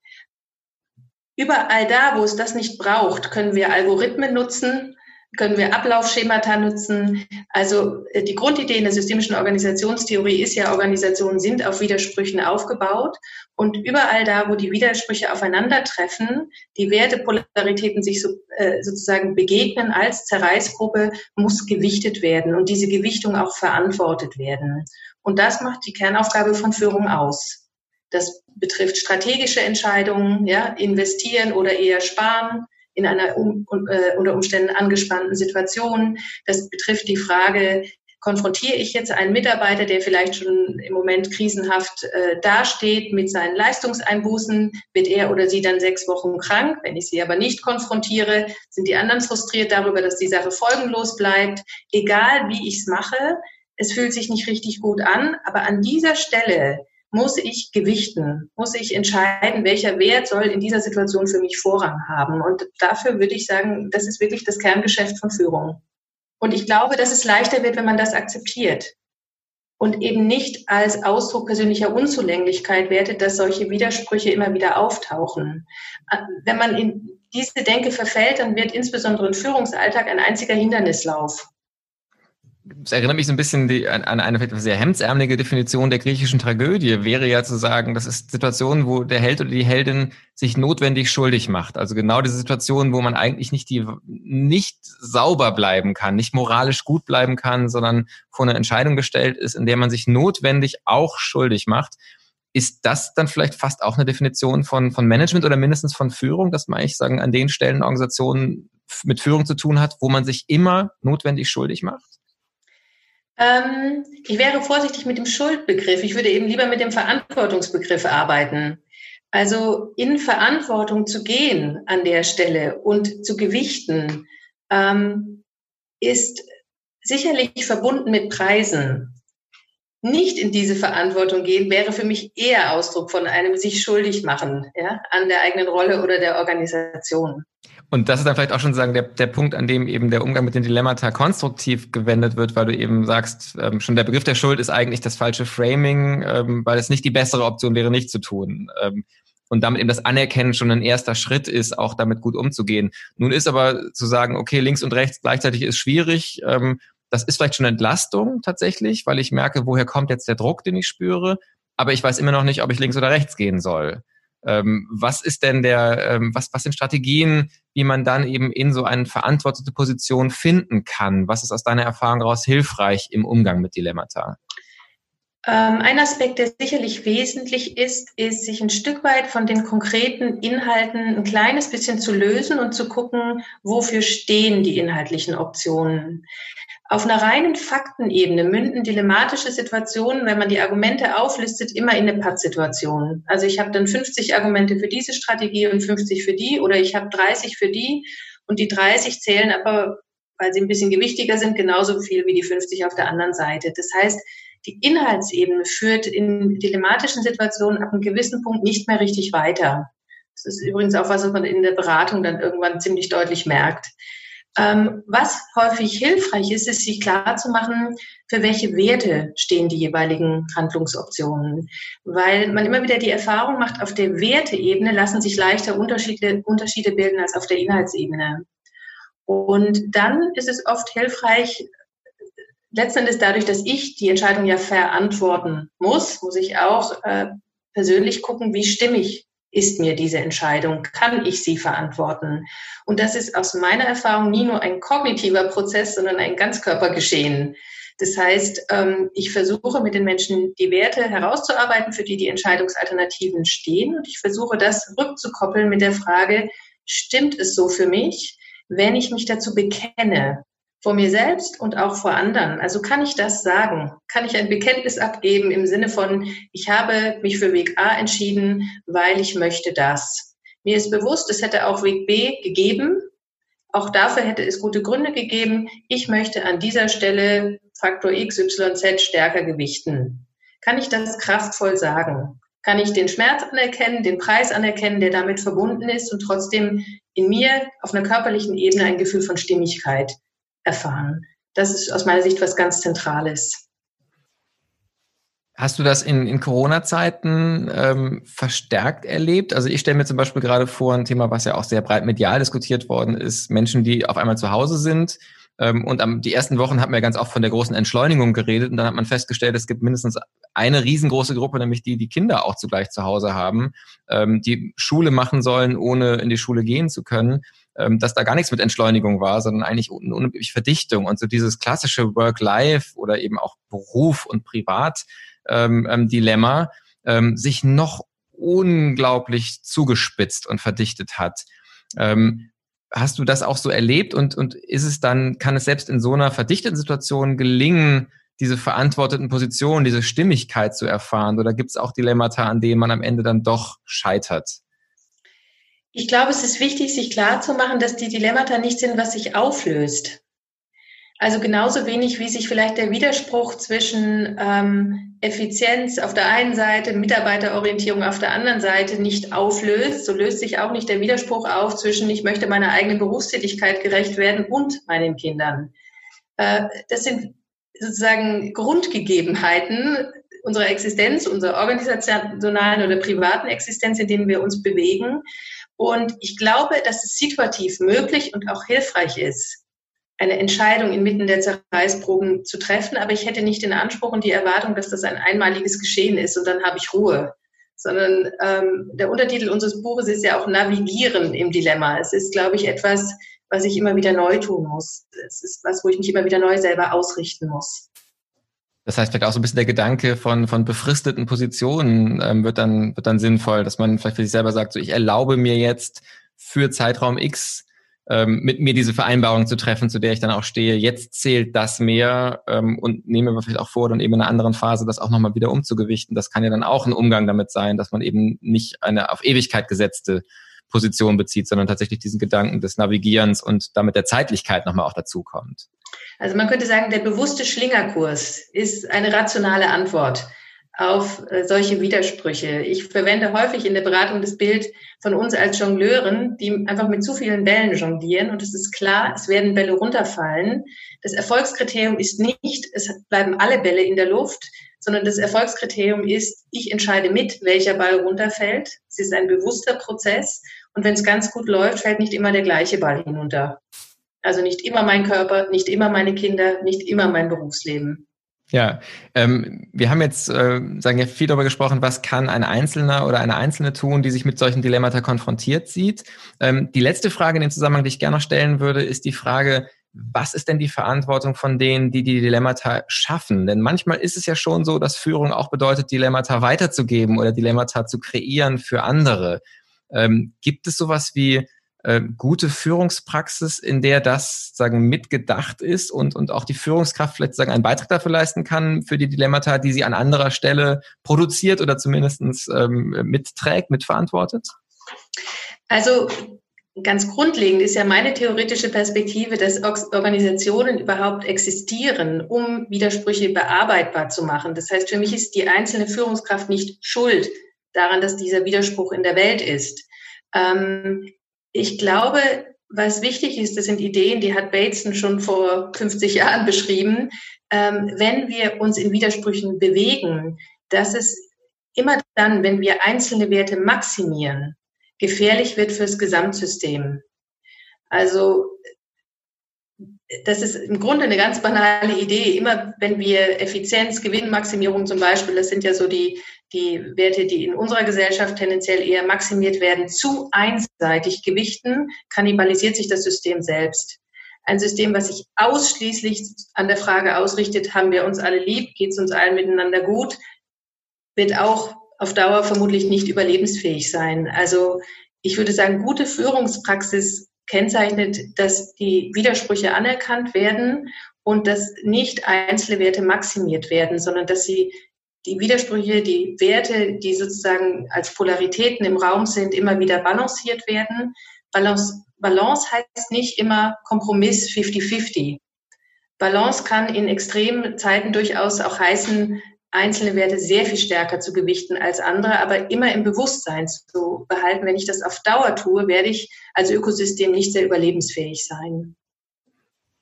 Überall da, wo es das nicht braucht, können wir Algorithmen nutzen, können wir Ablaufschemata nutzen. Also äh, die Grundidee in der systemischen Organisationstheorie ist ja, Organisationen sind auf Widersprüchen aufgebaut. Und überall da, wo die Widersprüche aufeinandertreffen, die Wertepolaritäten sich so, äh, sozusagen begegnen als Zerreißgruppe, muss gewichtet werden und diese Gewichtung auch verantwortet werden. Und das macht die Kernaufgabe von Führung aus. Das betrifft strategische Entscheidungen, ja, investieren oder eher sparen, in einer um, äh, unter Umständen angespannten Situation. Das betrifft die Frage, konfrontiere ich jetzt einen Mitarbeiter, der vielleicht schon im Moment krisenhaft äh, dasteht mit seinen Leistungseinbußen, wird er oder sie dann sechs Wochen krank. Wenn ich sie aber nicht konfrontiere, sind die anderen frustriert darüber, dass die Sache folgenlos bleibt. Egal wie ich es mache, es fühlt sich nicht richtig gut an, aber an dieser Stelle muss ich gewichten, muss ich entscheiden, welcher Wert soll in dieser Situation für mich Vorrang haben. Und dafür würde ich sagen, das ist wirklich das Kerngeschäft von Führung. Und ich glaube, dass es leichter wird, wenn man das akzeptiert und eben nicht als Ausdruck persönlicher Unzulänglichkeit wertet, dass solche Widersprüche immer wieder auftauchen. Wenn man in diese Denke verfällt, dann wird insbesondere im Führungsalltag ein einziger Hindernislauf es erinnert mich so ein bisschen die, an, an eine sehr hemdsärmelige Definition der griechischen Tragödie, wäre ja zu sagen, das ist Situationen, wo der Held oder die Heldin sich notwendig schuldig macht. Also genau diese Situation, wo man eigentlich nicht die, nicht sauber bleiben kann, nicht moralisch gut bleiben kann, sondern vor eine Entscheidung gestellt ist, in der man sich notwendig auch schuldig macht. Ist das dann vielleicht fast auch eine Definition von, von Management oder mindestens von Führung, dass man eigentlich sagen, an den Stellen Organisationen mit Führung zu tun hat, wo man sich immer notwendig schuldig macht? Ähm, ich wäre vorsichtig mit dem Schuldbegriff. Ich würde eben lieber mit dem Verantwortungsbegriff arbeiten. Also in Verantwortung zu gehen an der Stelle und zu gewichten, ähm, ist sicherlich verbunden mit Preisen. Nicht in diese Verantwortung gehen wäre für mich eher Ausdruck von einem sich schuldig machen ja, an der eigenen Rolle oder der Organisation. Und das ist dann vielleicht auch schon sagen der, der Punkt, an dem eben der Umgang mit den Dilemmata konstruktiv gewendet wird, weil du eben sagst, ähm, schon der Begriff der Schuld ist eigentlich das falsche Framing, ähm, weil es nicht die bessere Option wäre, nicht zu tun. Ähm, und damit eben das Anerkennen schon ein erster Schritt ist, auch damit gut umzugehen. Nun ist aber zu sagen, okay, links und rechts gleichzeitig ist schwierig. Ähm, das ist vielleicht schon Entlastung tatsächlich, weil ich merke, woher kommt jetzt der Druck, den ich spüre. Aber ich weiß immer noch nicht, ob ich links oder rechts gehen soll. Ähm, was ist denn der, ähm, was, was sind Strategien, wie man dann eben in so eine verantwortete Position finden kann? Was ist aus deiner Erfahrung heraus hilfreich im Umgang mit Dilemmata? Ähm, ein Aspekt, der sicherlich wesentlich ist, ist, sich ein Stück weit von den konkreten Inhalten ein kleines bisschen zu lösen und zu gucken, wofür stehen die inhaltlichen Optionen. Auf einer reinen Faktenebene münden dilemmatische Situationen, wenn man die Argumente auflistet, immer in eine Pattsituation. Also ich habe dann 50 Argumente für diese Strategie und 50 für die oder ich habe 30 für die und die 30 zählen aber, weil sie ein bisschen gewichtiger sind, genauso viel wie die 50 auf der anderen Seite. Das heißt, die Inhaltsebene führt in dilematischen Situationen ab einem gewissen Punkt nicht mehr richtig weiter Das ist übrigens auch was, was man in der Beratung dann irgendwann ziemlich deutlich merkt. Ähm, was häufig hilfreich ist, ist sich klar zu machen, für welche Werte stehen die jeweiligen Handlungsoptionen. Weil man immer wieder die Erfahrung macht, auf der Werteebene lassen sich leichter Unterschiede, Unterschiede bilden als auf der Inhaltsebene. Und dann ist es oft hilfreich, letztendlich dadurch, dass ich die Entscheidung ja verantworten muss, muss ich auch äh, persönlich gucken, wie stimmig ist mir diese Entscheidung, kann ich sie verantworten. Und das ist aus meiner Erfahrung nie nur ein kognitiver Prozess, sondern ein Ganzkörpergeschehen. Das heißt, ähm, ich versuche mit den Menschen die Werte herauszuarbeiten, für die die Entscheidungsalternativen stehen. Und ich versuche das rückzukoppeln mit der Frage, stimmt es so für mich, wenn ich mich dazu bekenne? Vor mir selbst und auch vor anderen. Also kann ich das sagen? Kann ich ein Bekenntnis abgeben im Sinne von, ich habe mich für Weg A entschieden, weil ich möchte das. Mir ist bewusst, es hätte auch Weg B gegeben. Auch dafür hätte es gute Gründe gegeben. Ich möchte an dieser Stelle Faktor X, Y, Z stärker gewichten. Kann ich das kraftvoll sagen? Kann ich den Schmerz anerkennen, den Preis anerkennen, der damit verbunden ist und trotzdem in mir auf einer körperlichen Ebene ein Gefühl von Stimmigkeit erfahren. Das ist aus meiner Sicht was ganz Zentrales. Hast du das in, in Corona-Zeiten ähm, verstärkt erlebt? Also ich stelle mir zum Beispiel gerade vor, ein Thema, was ja auch sehr breit medial diskutiert worden ist, Menschen, die auf einmal zu Hause sind. Ähm, und am, die ersten Wochen hat man ja ganz oft von der großen Entschleunigung geredet und dann hat man festgestellt, es gibt mindestens eine riesengroße Gruppe, nämlich die, die Kinder auch zugleich zu Hause haben, ähm, die Schule machen sollen, ohne in die Schule gehen zu können ähm, dass da gar nichts mit Entschleunigung war, sondern eigentlich eine unübliche Verdichtung und so dieses klassische Work-Life oder eben auch Beruf und Privat-Dilemma ähm, ähm, sich noch unglaublich zugespitzt und verdichtet hat. Ähm, hast du das auch so erlebt und, und ist es dann, kann es selbst in so einer verdichteten Situation gelingen, diese verantworteten Positionen, diese Stimmigkeit zu erfahren? Oder gibt es auch Dilemmata, an denen man am Ende dann doch scheitert? Ich glaube, es ist wichtig, sich klarzumachen, dass die Dilemmata nicht sind, was sich auflöst. Also genauso wenig, wie sich vielleicht der Widerspruch zwischen ähm, Effizienz auf der einen Seite, Mitarbeiterorientierung auf der anderen Seite nicht auflöst, so löst sich auch nicht der Widerspruch auf zwischen ich möchte meiner eigenen Berufstätigkeit gerecht werden und meinen Kindern. Äh, das sind sozusagen Grundgegebenheiten unserer Existenz, unserer organisationalen oder privaten Existenz, in denen wir uns bewegen. Und ich glaube, dass es situativ möglich und auch hilfreich ist, eine Entscheidung inmitten der Zerreißproben zu treffen. Aber ich hätte nicht den Anspruch und die Erwartung, dass das ein einmaliges Geschehen ist und dann habe ich Ruhe. Sondern ähm, der Untertitel unseres Buches ist ja auch Navigieren im Dilemma. Es ist, glaube ich, etwas, was ich immer wieder neu tun muss. Es ist was, wo ich mich immer wieder neu selber ausrichten muss. Das heißt, vielleicht auch so ein bisschen der Gedanke von, von befristeten Positionen ähm, wird, dann, wird dann sinnvoll, dass man vielleicht für sich selber sagt, so ich erlaube mir jetzt für Zeitraum X ähm, mit mir diese Vereinbarung zu treffen, zu der ich dann auch stehe. Jetzt zählt das mehr ähm, und nehme mir vielleicht auch vor, dann eben in einer anderen Phase das auch nochmal wieder umzugewichten. Das kann ja dann auch ein Umgang damit sein, dass man eben nicht eine auf Ewigkeit gesetzte Position bezieht, sondern tatsächlich diesen Gedanken des Navigierens und damit der Zeitlichkeit nochmal auch dazu kommt. Also man könnte sagen, der bewusste Schlingerkurs ist eine rationale Antwort auf äh, solche Widersprüche. Ich verwende häufig in der Beratung das Bild von uns als Jongleuren, die einfach mit zu vielen Bällen jonglieren. Und es ist klar, es werden Bälle runterfallen. Das Erfolgskriterium ist nicht, es bleiben alle Bälle in der Luft, sondern das Erfolgskriterium ist, ich entscheide mit, welcher Ball runterfällt. Es ist ein bewusster Prozess. Und wenn es ganz gut läuft, fällt nicht immer der gleiche Ball hinunter. Also nicht immer mein Körper, nicht immer meine Kinder, nicht immer mein Berufsleben. Ja, ähm, wir haben jetzt, äh, sagen ja viel darüber gesprochen, was kann ein Einzelner oder eine Einzelne tun, die sich mit solchen Dilemmata konfrontiert sieht. Ähm, die letzte Frage in dem Zusammenhang, die ich gerne noch stellen würde, ist die Frage, was ist denn die Verantwortung von denen, die die Dilemmata schaffen? Denn manchmal ist es ja schon so, dass Führung auch bedeutet, Dilemmata weiterzugeben oder Dilemmata zu kreieren für andere. Ähm, gibt es sowas wie äh, gute Führungspraxis, in der das sagen mitgedacht ist und, und auch die Führungskraft vielleicht sagen einen Beitrag dafür leisten kann für die Dilemmata, die sie an anderer Stelle produziert oder zumindestens ähm, mitträgt, mitverantwortet? Also ganz grundlegend ist ja meine theoretische Perspektive, dass Organisationen überhaupt existieren, um Widersprüche bearbeitbar zu machen. Das heißt, für mich ist die einzelne Führungskraft nicht schuld daran, dass dieser Widerspruch in der Welt ist Ähm, ich glaube, was wichtig ist, das sind Ideen, die hat Bateson schon vor 50 Jahren beschrieben. Ähm, wenn wir uns in Widersprüchen bewegen, dass es immer dann, wenn wir einzelne Werte maximieren, gefährlich wird fürs Gesamtsystem. Also das ist im Grunde eine ganz banale Idee. Immer wenn wir Effizienz, Gewinnmaximierung zum Beispiel, das sind ja so die, die Werte, die in unserer Gesellschaft tendenziell eher maximiert werden, zu einseitig gewichten, kannibalisiert sich das System selbst. Ein System, was sich ausschließlich an der Frage ausrichtet, haben wir uns alle lieb, geht es uns allen miteinander gut, wird auch auf Dauer vermutlich nicht überlebensfähig sein. Also ich würde sagen, gute Führungspraxis kennzeichnet, dass die Widersprüche anerkannt werden und dass nicht einzelne Werte maximiert werden, sondern dass sie die Widersprüche, die Werte, die sozusagen als Polaritäten im Raum sind, immer wieder balanciert werden. Balance, Balance heißt nicht immer Kompromiss 50-50. Balance kann in extremen Zeiten durchaus auch heißen, einzelne Werte sehr viel stärker zu gewichten als andere, aber immer im Bewusstsein zu behalten. Wenn ich das auf Dauer tue, werde ich als Ökosystem nicht sehr überlebensfähig sein.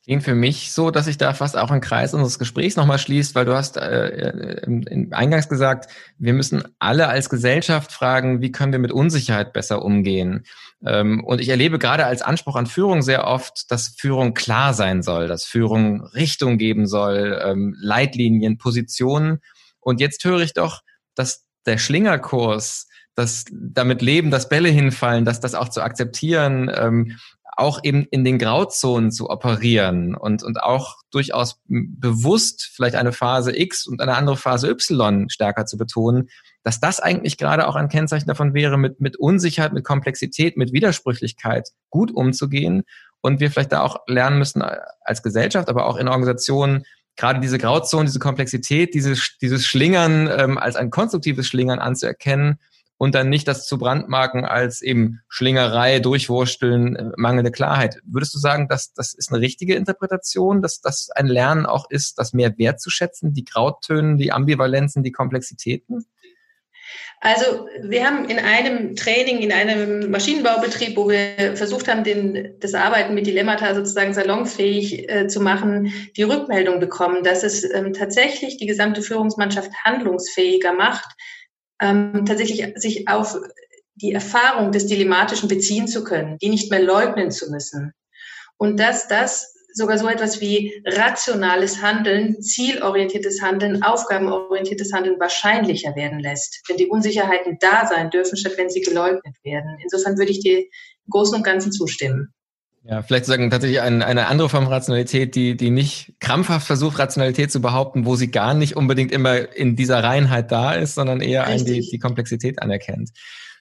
Klingt für mich so, dass sich da fast auch ein Kreis unseres Gesprächs nochmal schließt, weil du hast äh, im, eingangs gesagt, wir müssen alle als Gesellschaft fragen, wie können wir mit Unsicherheit besser umgehen. Ähm, und ich erlebe gerade als Anspruch an Führung sehr oft, dass Führung klar sein soll, dass Führung Richtung geben soll, ähm, Leitlinien, Positionen. Und jetzt höre ich doch, dass der Schlingerkurs, das damit leben, dass Bälle hinfallen, dass das auch zu akzeptieren, ähm, auch eben in den Grauzonen zu operieren und, und auch durchaus bewusst vielleicht eine Phase X und eine andere Phase Y stärker zu betonen, dass das eigentlich gerade auch ein Kennzeichen davon wäre, mit, mit Unsicherheit, mit Komplexität, mit Widersprüchlichkeit gut umzugehen und wir vielleicht da auch lernen müssen als Gesellschaft, aber auch in Organisationen gerade diese Grauzone, diese Komplexität, dieses, dieses Schlingern ähm, als ein konstruktives Schlingern anzuerkennen und dann nicht das zu brandmarken als eben Schlingerei, Durchwursteln, äh, mangelnde Klarheit. Würdest du sagen, dass das ist eine richtige Interpretation, dass das ein Lernen auch ist, das mehr wertzuschätzen, die Grautönen, die Ambivalenzen, die Komplexitäten? Also wir haben in einem Training, in einem Maschinenbaubetrieb, wo wir versucht haben, den, das Arbeiten mit Dilemmata sozusagen salonfähig äh, zu machen, die Rückmeldung bekommen, dass es ähm, tatsächlich die gesamte Führungsmannschaft handlungsfähiger macht, ähm, tatsächlich sich auf die Erfahrung des Dilemmatischen beziehen zu können, die nicht mehr leugnen zu müssen. Und dass das sogar so etwas wie rationales Handeln, zielorientiertes Handeln, aufgabenorientiertes Handeln wahrscheinlicher werden lässt, wenn die Unsicherheiten da sein dürfen, statt wenn sie geleugnet werden. Insofern würde ich dir im Großen und Ganzen zustimmen. Ja, vielleicht sagen tatsächlich ein, eine andere Form von Rationalität, die, die nicht krampfhaft versucht, Rationalität zu behaupten, wo sie gar nicht unbedingt immer in dieser Reinheit da ist, sondern eher ein, die, die Komplexität anerkennt.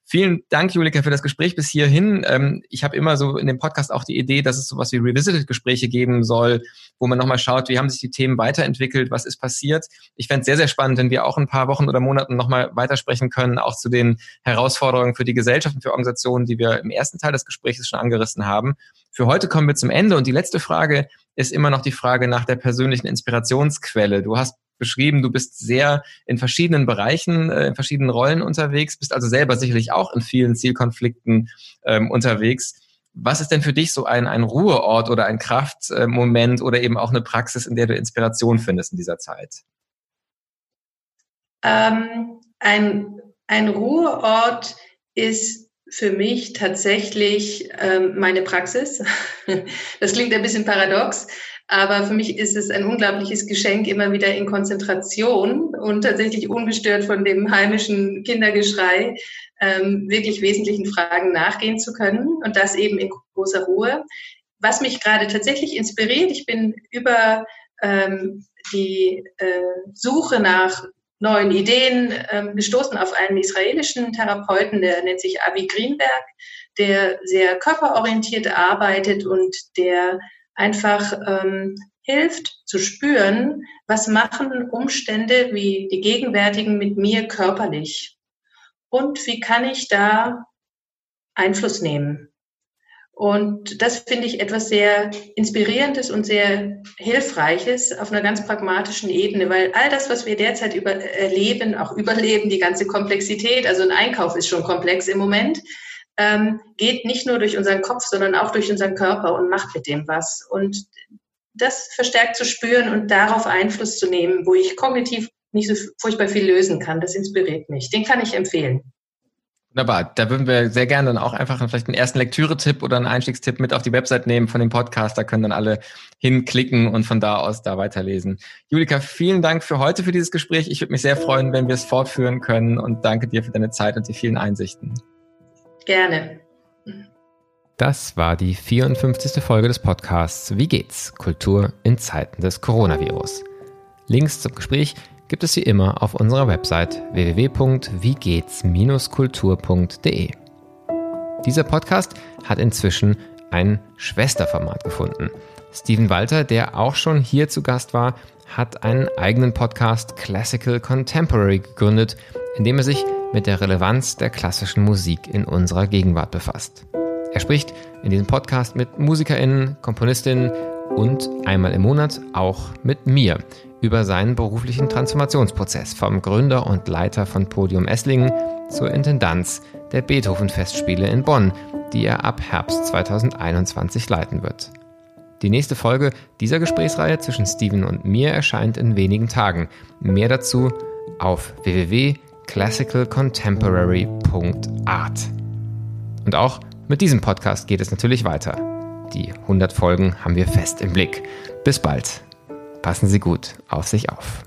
Vielen Dank, Julika, für das Gespräch bis hierhin. Ähm, ich habe immer so in dem Podcast auch die Idee, dass es sowas wie Revisited-Gespräche geben soll, wo man nochmal schaut, wie haben sich die Themen weiterentwickelt, was ist passiert. Ich fände es sehr, sehr spannend, wenn wir auch ein paar Wochen oder Monaten nochmal weitersprechen können, auch zu den Herausforderungen für die Gesellschaft und für Organisationen, die wir im ersten Teil des Gesprächs schon angerissen haben. Für heute kommen wir zum Ende und die letzte Frage ist immer noch die Frage nach der persönlichen Inspirationsquelle. Du hast beschrieben, du bist sehr in verschiedenen Bereichen, äh, in verschiedenen Rollen unterwegs, bist also selber sicherlich auch in vielen Zielkonflikten ähm, unterwegs. Was ist denn für dich so ein, ein Ruheort oder ein Kraftmoment oder eben auch eine Praxis, in der du Inspiration findest in dieser Zeit? Ähm, ein, ein Ruheort ist für mich tatsächlich ähm, meine Praxis. Das klingt ein bisschen paradox, aber für mich ist es ein unglaubliches Geschenk, immer wieder in Konzentration und tatsächlich ungestört von dem heimischen Kindergeschrei ähm, wirklich wesentlichen Fragen nachgehen zu können und das eben in großer Ruhe. Was mich gerade tatsächlich inspiriert, ich bin über ähm, die äh, Suche nach neuen Ideen ähm, gestoßen auf einen israelischen Therapeuten, der nennt sich Avi Greenberg, der sehr körperorientiert arbeitet und der einfach ähm, hilft zu spüren, was machen Umstände wie die gegenwärtigen mit mir körperlich und wie kann ich da Einfluss nehmen. Und das finde ich etwas sehr Inspirierendes und sehr Hilfreiches auf einer ganz pragmatischen Ebene, weil all das, was wir derzeit über, erleben, auch überleben, die ganze Komplexität, also ein Einkauf ist schon komplex im Moment, ähm, geht nicht nur durch unseren Kopf, sondern auch durch unseren Körper und macht mit dem was. Und das verstärkt zu spüren und darauf Einfluss zu nehmen, wo ich kognitiv nicht so furchtbar viel lösen kann, das inspiriert mich. Den kann ich empfehlen. Wunderbar. Da würden wir sehr gerne dann auch einfach vielleicht einen ersten Lektüre-Tipp oder einen Einstiegstipp mit auf die Website nehmen von dem Podcast. Da können dann alle hinklicken und von da aus da weiterlesen. Julika, vielen Dank für heute, für dieses Gespräch. Ich würde mich sehr freuen, wenn wir es fortführen können und danke dir für deine Zeit und die vielen Einsichten. Gerne. Das war die 54. Folge des Podcasts Wie geht's? Kultur in Zeiten des Coronavirus. Links zum Gespräch gibt es wie immer auf unserer Website www.wiegehts-kultur.de. Dieser Podcast hat inzwischen ein Schwesterformat gefunden. Steven Walter, der auch schon hier zu Gast war, hat einen eigenen Podcast Classical Contemporary gegründet, in dem er sich mit der Relevanz der klassischen Musik in unserer Gegenwart befasst. Er spricht in diesem Podcast mit MusikerInnen, KomponistInnen und einmal im Monat auch mit mir über seinen beruflichen Transformationsprozess vom Gründer und Leiter von Podium Esslingen zur Intendanz der Beethoven-Festspiele in Bonn, die er ab Herbst 2021 leiten wird. Die nächste Folge dieser Gesprächsreihe zwischen Steven und mir erscheint in wenigen Tagen. Mehr dazu auf www.classicalcontemporary.art. Und auch mit diesem Podcast geht es natürlich weiter. Die 100 Folgen haben wir fest im Blick. Bis bald. Passen Sie gut auf sich auf.